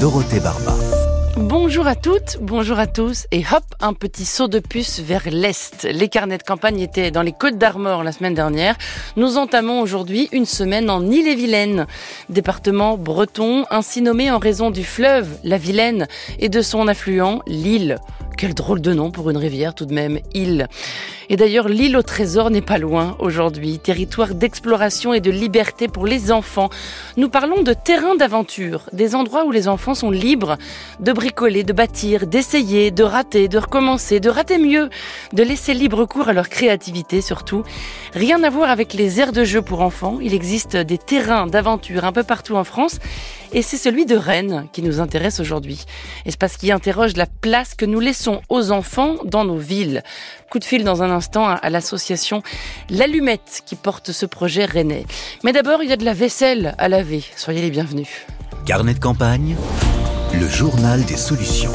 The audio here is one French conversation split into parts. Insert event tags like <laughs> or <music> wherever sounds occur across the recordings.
Dorothée Barba. Bonjour à toutes, bonjour à tous, et hop, un petit saut de puce vers l'Est. Les carnets de campagne étaient dans les Côtes d'Armor la semaine dernière. Nous entamons aujourd'hui une semaine en Ille-et-Vilaine, département breton, ainsi nommé en raison du fleuve, la Vilaine, et de son affluent, l'Île. Quel drôle de nom pour une rivière tout de même, île. Et d'ailleurs, l'île au trésor n'est pas loin aujourd'hui, territoire d'exploration et de liberté pour les enfants. Nous parlons de terrain d'aventure, des endroits où les enfants sont libres de bricoler, de bâtir, d'essayer, de rater, de recommencer, de rater mieux, de laisser libre cours à leur créativité surtout. Rien à voir avec les aires de jeu pour enfants, il existe des terrains d'aventure un peu partout en France et c'est celui de Rennes qui nous intéresse aujourd'hui. Espace qui interroge la place que nous laissons aux enfants dans nos villes. Coup de fil dans un instant à l'association L'Allumette qui porte ce projet rennais. Mais d'abord, il y a de la vaisselle à laver. Soyez les bienvenus. Carnet de campagne, le journal des solutions.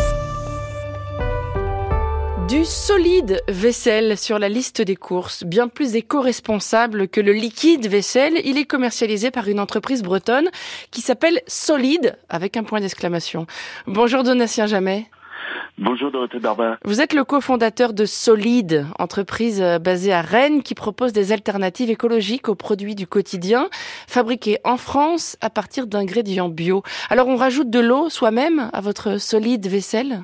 Du solide vaisselle sur la liste des courses, bien plus éco-responsable que le liquide vaisselle. Il est commercialisé par une entreprise bretonne qui s'appelle Solide, avec un point d'exclamation. Bonjour Donatien Jamais. Bonjour Dorothée Barba. Vous êtes le cofondateur de Solide, entreprise euh, basée à Rennes qui propose des alternatives écologiques aux produits du quotidien, fabriqués en France à partir d'ingrédients bio. Alors on rajoute de l'eau soi-même à votre solide vaisselle?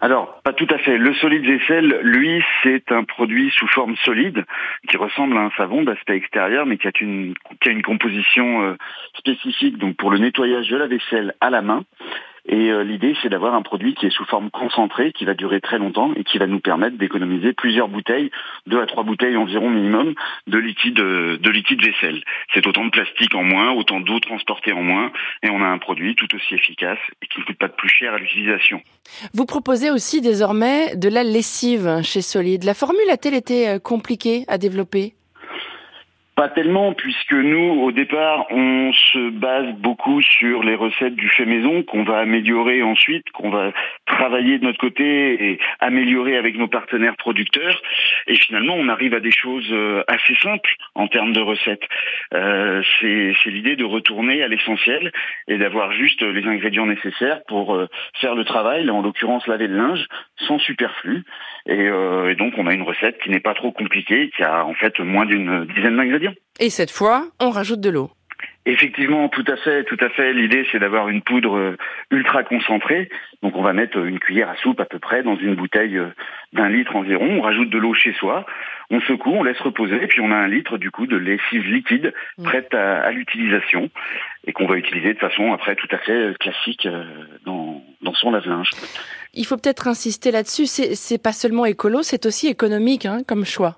Alors, pas tout à fait. Le solide vaisselle, lui, c'est un produit sous forme solide qui ressemble à un savon d'aspect extérieur, mais qui a une, qui a une composition euh, spécifique donc pour le nettoyage de la vaisselle à la main. Et euh, l'idée, c'est d'avoir un produit qui est sous forme concentrée, qui va durer très longtemps et qui va nous permettre d'économiser plusieurs bouteilles, deux à trois bouteilles environ minimum, de liquide, euh, de liquide vaisselle. C'est autant de plastique en moins, autant d'eau transportée en moins, et on a un produit tout aussi efficace et qui ne coûte pas de plus cher à l'utilisation. Vous proposez aussi désormais de la lessive chez Solide. La formule a-t-elle été euh, compliquée à développer? Pas tellement, puisque nous, au départ, on se base beaucoup sur les recettes du fait maison qu'on va améliorer ensuite, qu'on va travailler de notre côté et améliorer avec nos partenaires producteurs. Et finalement, on arrive à des choses euh, assez simples en termes de recettes. Euh, c'est l'idée de retourner à l'essentiel et d'avoir juste les ingrédients nécessaires pour euh, faire le travail, en l'occurrence laver le linge, sans superflu. Et, et donc, on a une recette qui n'est pas trop compliquée, qui a en fait moins d'une dizaine d'ingrédients. Et cette fois, on rajoute de l'eau. Effectivement, tout à fait, tout à fait. L'idée, c'est d'avoir une poudre euh, ultra concentrée. Donc, on va mettre une cuillère à soupe à peu près dans une bouteille euh, d'un litre environ. On rajoute de l'eau chez soi. On secoue, on laisse reposer, et puis on a un litre du coup de lessive liquide mm. prête à, l'utilisation et qu'on va utiliser de façon après tout à fait euh, classique dans, dans son lave-linge. Il faut peut-être insister là-dessus. C'est pas seulement écolo, c'est aussi économique hein, comme choix.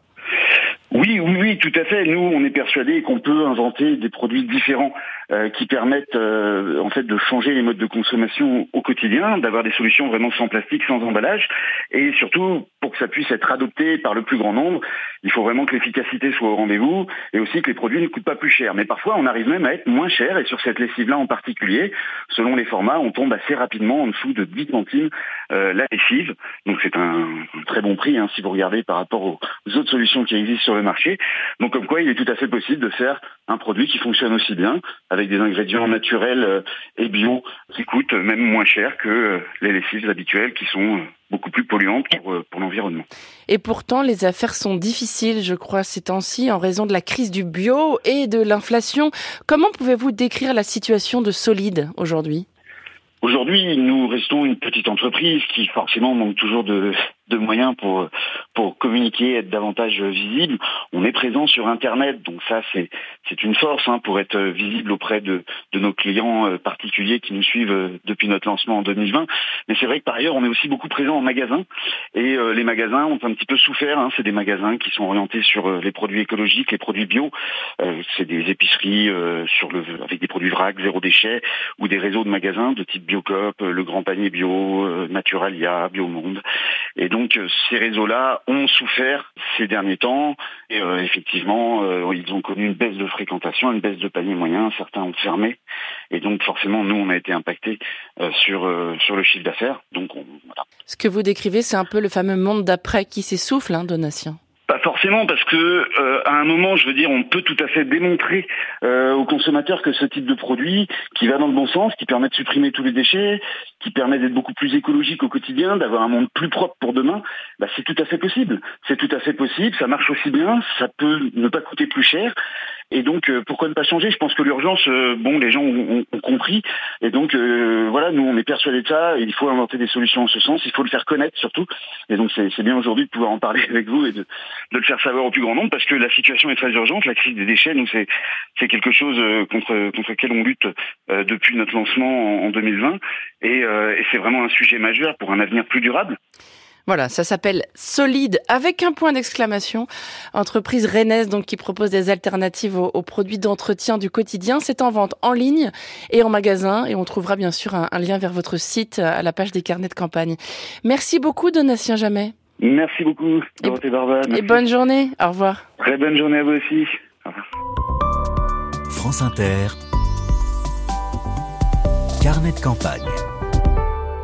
Oui, oui, oui, tout à fait. Nous, on est persuadés qu'on peut inventer des produits différents euh, qui permettent euh, en fait de changer les modes de consommation au quotidien, d'avoir des solutions vraiment sans plastique, sans emballage, et surtout pour que ça puisse être adopté par le plus grand nombre, il faut vraiment que l'efficacité soit au rendez-vous et aussi que les produits ne coûtent pas plus cher. Mais parfois, on arrive même à être moins cher et sur cette lessive-là en particulier, selon les formats, on tombe assez rapidement en dessous de 10 centimes euh, la lessive. Donc c'est un, très bon prix hein, si vous regardez par rapport aux autres solutions qui existent sur le marché. Donc comme quoi, il est tout à fait possible de faire un produit qui fonctionne aussi bien avec des ingrédients naturels euh, et bio qui coûtent même moins cher que euh, les lessives habituelles qui sont euh, beaucoup plus polluantes pour, pour l'environnement. Et pourtant, les affaires sont difficiles, je crois, ces temps-ci, en raison de la crise du bio et de l'inflation. Comment pouvez-vous décrire la situation de Solide aujourd'hui? Aujourd'hui, nous restons une petite entreprise qui forcément manque toujours de, de moyens pour pour communiquer, être davantage visible. On est présent sur Internet, donc ça c'est c'est une force hein, pour être visible auprès de de nos clients euh, particuliers qui nous suivent euh, depuis notre lancement en 2020. Mais c'est vrai que par ailleurs on est aussi beaucoup présent en magasin et euh, les magasins ont un petit peu souffert. Hein. C'est des magasins qui sont orientés sur les produits écologiques, les produits bio. c'est des épiceries sur le avec des produits vrac, zéro déchet ou des réseaux de magasins de type Biocop, le Grand Panier Bio, Naturalia, Biomonde. Euh, ces réseaux-là ont souffert ces derniers temps et euh, effectivement euh, ils ont connu une baisse de fréquentation, une baisse de panier moyen, certains ont fermé et donc forcément nous on a été impacté sur sur le chiffre d'affaires. Donc Ce que vous décrivez c'est un peu le fameux monde d'après qui s'essouffle, hein, Donatien. Pas forcément, parce que euh, à un moment, je veux dire, on peut tout à fait démontrer euh, aux consommateurs que ce type de produit, qui va dans le bon sens, qui permet de supprimer tous les déchets, qui permet d'être beaucoup plus écologique au quotidien, d'avoir un monde plus propre pour demain, bah, c'est tout à fait possible. C'est tout à fait possible, ça marche aussi bien, ça peut ne pas coûter plus cher. Et donc, euh, pourquoi ne pas changer? Je pense que l'urgence, euh, bon, les gens ont, ont, compris. Et donc, euh, voilà, nous, on est persuadés de ça. Il faut inventer des solutions en ce sens. Il faut le faire connaître surtout. Et donc, c'est bien aujourd'hui de pouvoir en parler <laughs> avec vous et de, de, le faire savoir au plus grand nombre parce que la situation est très urgente. La crise des déchets, nous, c'est quelque chose contre, contre lequel on lutte depuis notre lancement en, en 2020. Et, et c'est vraiment un sujet majeur pour un avenir plus durable. Voilà, ça s'appelle Solide avec un point d'exclamation. Entreprise rennaise donc qui propose des alternatives aux, produits d'entretien du quotidien. C'est en vente en ligne et en magasin et on trouvera bien sûr un, lien vers votre site à la page des carnets de campagne. Merci beaucoup Donatien Jamais. Merci beaucoup Dorothée Barba. Et bonne journée. Au revoir. Très bonne journée à vous aussi. France Inter. Carnet de campagne.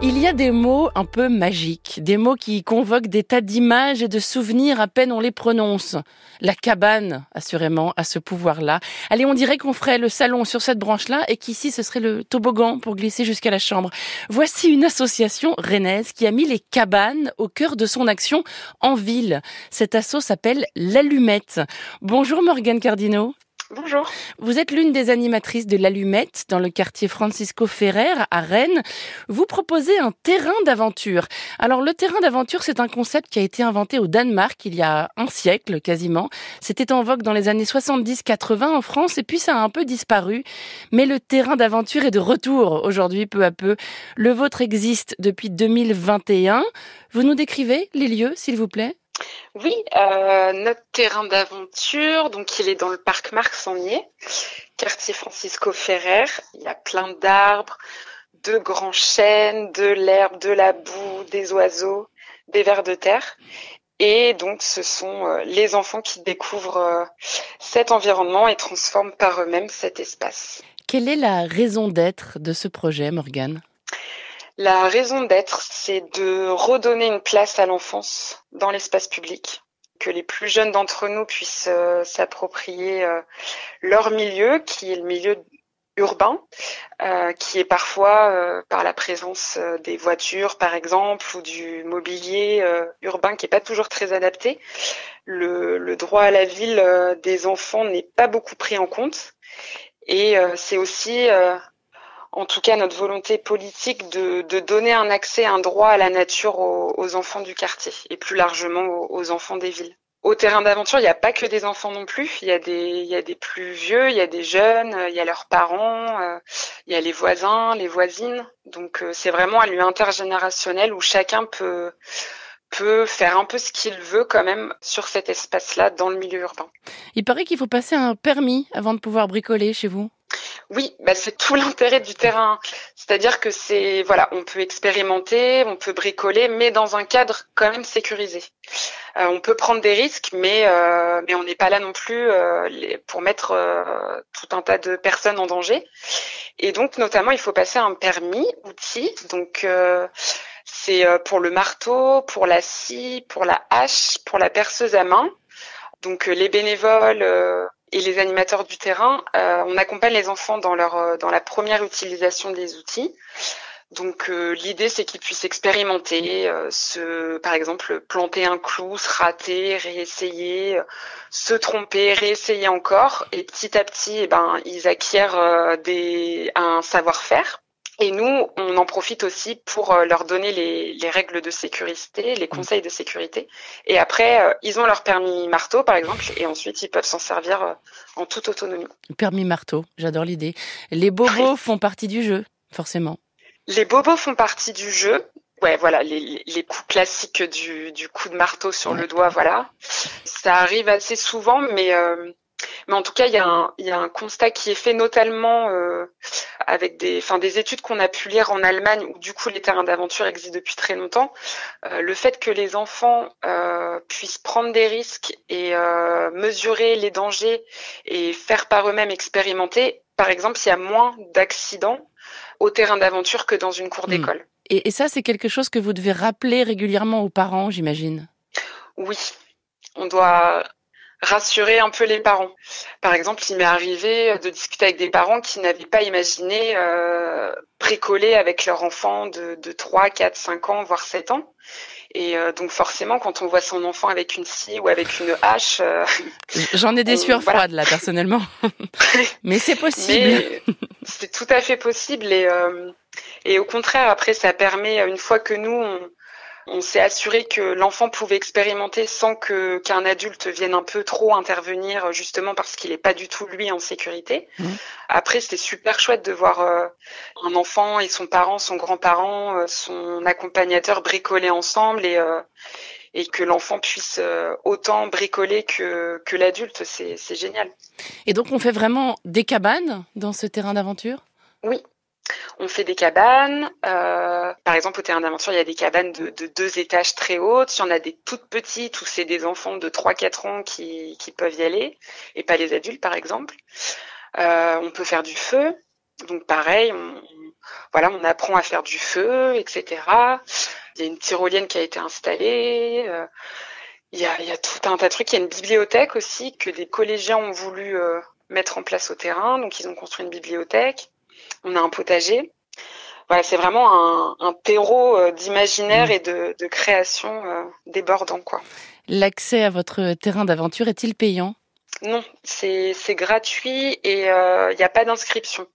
Il y a des mots un peu magiques, des mots qui convoquent des tas d'images et de souvenirs à peine on les prononce. La cabane, assurément, a ce pouvoir-là. Allez, on dirait qu'on ferait le salon sur cette branche-là et qu'ici ce serait le toboggan pour glisser jusqu'à la chambre. Voici une association rennaise qui a mis les cabanes au cœur de son action en ville. Cet assaut s'appelle l'Allumette. Bonjour Morgane Cardino. Bonjour. Vous êtes l'une des animatrices de l'Allumette dans le quartier Francisco Ferrer à Rennes. Vous proposez un terrain d'aventure. Alors le terrain d'aventure, c'est un concept qui a été inventé au Danemark il y a un siècle quasiment. C'était en vogue dans les années 70-80 en France et puis ça a un peu disparu. Mais le terrain d'aventure est de retour aujourd'hui peu à peu. Le vôtre existe depuis 2021. Vous nous décrivez les lieux, s'il vous plaît? Oui, euh, notre terrain d'aventure, donc il est dans le parc Marc Sangnier, quartier Francisco Ferrer. Il y a plein d'arbres, de grands chênes, de l'herbe, de la boue, des oiseaux, des vers de terre. Et donc, ce sont euh, les enfants qui découvrent euh, cet environnement et transforment par eux-mêmes cet espace. Quelle est la raison d'être de ce projet, Morgane? La raison d'être, c'est de redonner une place à l'enfance dans l'espace public, que les plus jeunes d'entre nous puissent euh, s'approprier euh, leur milieu, qui est le milieu urbain, euh, qui est parfois par la présence des voitures, par exemple, ou du mobilier urbain qui n'est pas toujours très adapté. Le, le droit à la ville des enfants n'est pas beaucoup pris en compte. Et c'est aussi en tout cas notre volonté politique de, de, donner un accès, un droit à la nature aux, enfants du quartier et plus largement aux, enfants des villes. Au terrain d'aventure, il n'y a pas que des enfants non plus. Il y a des, y a des plus vieux, il y a des jeunes, il y a leurs parents, euh, il y a les voisins, les voisines. Donc euh, c'est vraiment un lieu intergénérationnel où chacun peut peut faire un peu ce qu'il veut quand même sur cet espace-là dans le milieu urbain. Il paraît qu'il faut passer un permis avant de pouvoir bricoler chez vous. Oui, bah c'est tout l'intérêt du terrain. C'est-à-dire que c'est voilà, on peut expérimenter, on peut bricoler, mais dans un cadre quand même sécurisé. Euh, on peut prendre des risques, mais euh, mais on n'est pas là non plus euh, pour mettre tout un tas de personnes en danger. Et donc notamment, il faut passer un permis outil. Donc c'est pour le marteau, pour la scie, pour la hache, pour la perceuse à main. Donc les bénévoles et les animateurs du terrain, euh, on accompagne les enfants dans leur euh, dans la première utilisation des outils. Donc euh, l'idée c'est qu'ils puissent expérimenter, se, par exemple planter un clou, se rater, réessayer, se tromper, réessayer encore, et petit à petit, eh ben ils acquièrent des un savoir-faire. Et nous, on en profite aussi pour euh, leur donner les, les règles de sécurité, les mmh. conseils de sécurité. Et après, euh, ils ont leur permis marteau, par exemple, et ensuite, ils peuvent s'en servir euh, en toute autonomie. Permis marteau, j'adore l'idée. Les bobos font partie du jeu, forcément. Les bobos font partie du jeu. Ouais, voilà, les, les coups classiques du, du coup de marteau sur le doigt, voilà. Ça arrive assez souvent, mais mais en tout cas, il y a un, il y a un constat qui est fait notamment euh, avec des, enfin, des études qu'on a pu lire en Allemagne, où du coup les terrains d'aventure existent depuis très longtemps. Euh, le fait que les enfants euh, puissent prendre des risques et mesurer les dangers et faire par eux-mêmes expérimenter, par exemple, il y a moins d'accidents au terrain d'aventure que dans une cour hmm. d'école. Et, et ça, c'est quelque chose que vous devez rappeler régulièrement aux parents, j'imagine? Oui, on doit rassurer un peu les parents. Par exemple, il m'est arrivé de discuter avec des parents qui n'avaient pas imaginé euh, bricoler avec leur enfant de, de 3, 4, 5 ans, voire 7 ans. Et euh, donc forcément, quand on voit son enfant avec une scie ou avec une hache, euh, <laughs> j'en ai des sueurs froides là personnellement, <laughs> mais c'est possible. C'est tout à fait possible et euh, et au contraire après ça permet une fois que nous on, on s'est assuré que l'enfant pouvait expérimenter sans que qu'un adulte vienne un peu trop intervenir, justement parce qu'il n'est pas du tout lui en sécurité. Mmh. Après, c'était super chouette de voir euh, un enfant et son parent, son grand-parent, euh, son accompagnateur bricoler ensemble et euh, et que l'enfant puisse autant bricoler que, que l'adulte, c'est génial. Et donc on fait vraiment des cabanes dans ce terrain d'aventure? Oui, on fait des cabanes. Euh, par exemple, au terrain d'aventure, il y a des cabanes de, deux étages très hautes. Il y en a des toutes petites où c'est des enfants de 3-4 ans qui, peuvent y aller, et pas les adultes, par exemple. Euh, on peut faire du feu. Donc pareil, on, voilà, on apprend à faire du feu, etc. Il y a une tyrolienne qui a été installée. Euh, il, y a, tout un tas de trucs. Il y a une bibliothèque aussi que des collégiens ont voulu mettre en place au terrain. Donc ils ont construit une bibliothèque on a un potager. Voilà, c'est vraiment un, terreau euh, d'imaginaire mmh. et de, création euh, débordant, quoi. L'accès à votre terrain d'aventure est-il payant? Non, c'est gratuit et il euh, n'y a pas d'inscription.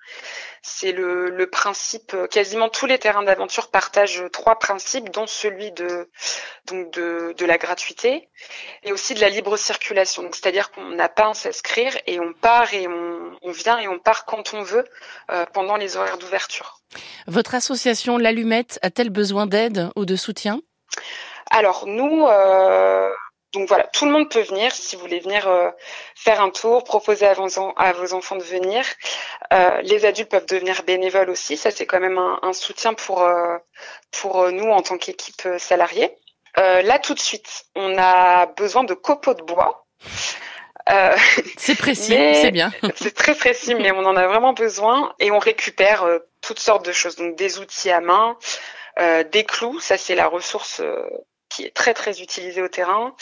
C'est le, le, principe. Euh, quasiment tous les terrains d'aventure partagent trois principes, dont celui de donc de, de la gratuité et aussi de la libre circulation. Donc c'est-à-dire qu'on n'a pas à s'inscrire et on part et on, on, vient et on part quand on veut euh, pendant les horaires d'ouverture. Votre association L'Allumette a-t-elle besoin d'aide ou de soutien? Alors nous. Euh, donc voilà, tout le monde peut venir si vous voulez venir euh, faire un tour, proposer à vos, à vos enfants de venir. Euh, les adultes peuvent devenir bénévoles aussi, ça c'est quand même un, soutien pour euh, pour nous en tant qu'équipe salariée. là tout de suite, on a besoin de copeaux de bois. <laughs> c'est précis, c'est bien. <laughs> c'est très précis, mais on en a vraiment besoin et on récupère toutes sortes de choses, donc des outils à main, des clous, ça c'est la ressource qui est très très utilisé au terrain,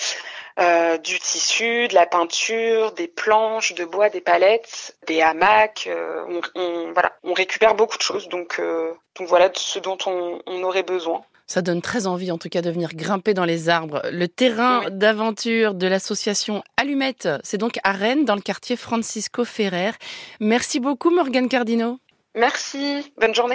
euh, du tissu, de la peinture, des planches de bois, des palettes, des hamacs. Euh, on, voilà, on récupère beaucoup de choses. Donc, euh, donc voilà ce dont on, aurait besoin. Ça donne très envie, en tout cas, de venir grimper dans les arbres. Le terrain d'aventure de l'association Allumette, c'est donc à Rennes, dans le quartier Francisco Ferrer. Merci beaucoup, Morgane Cardino. Merci. Bonne journée.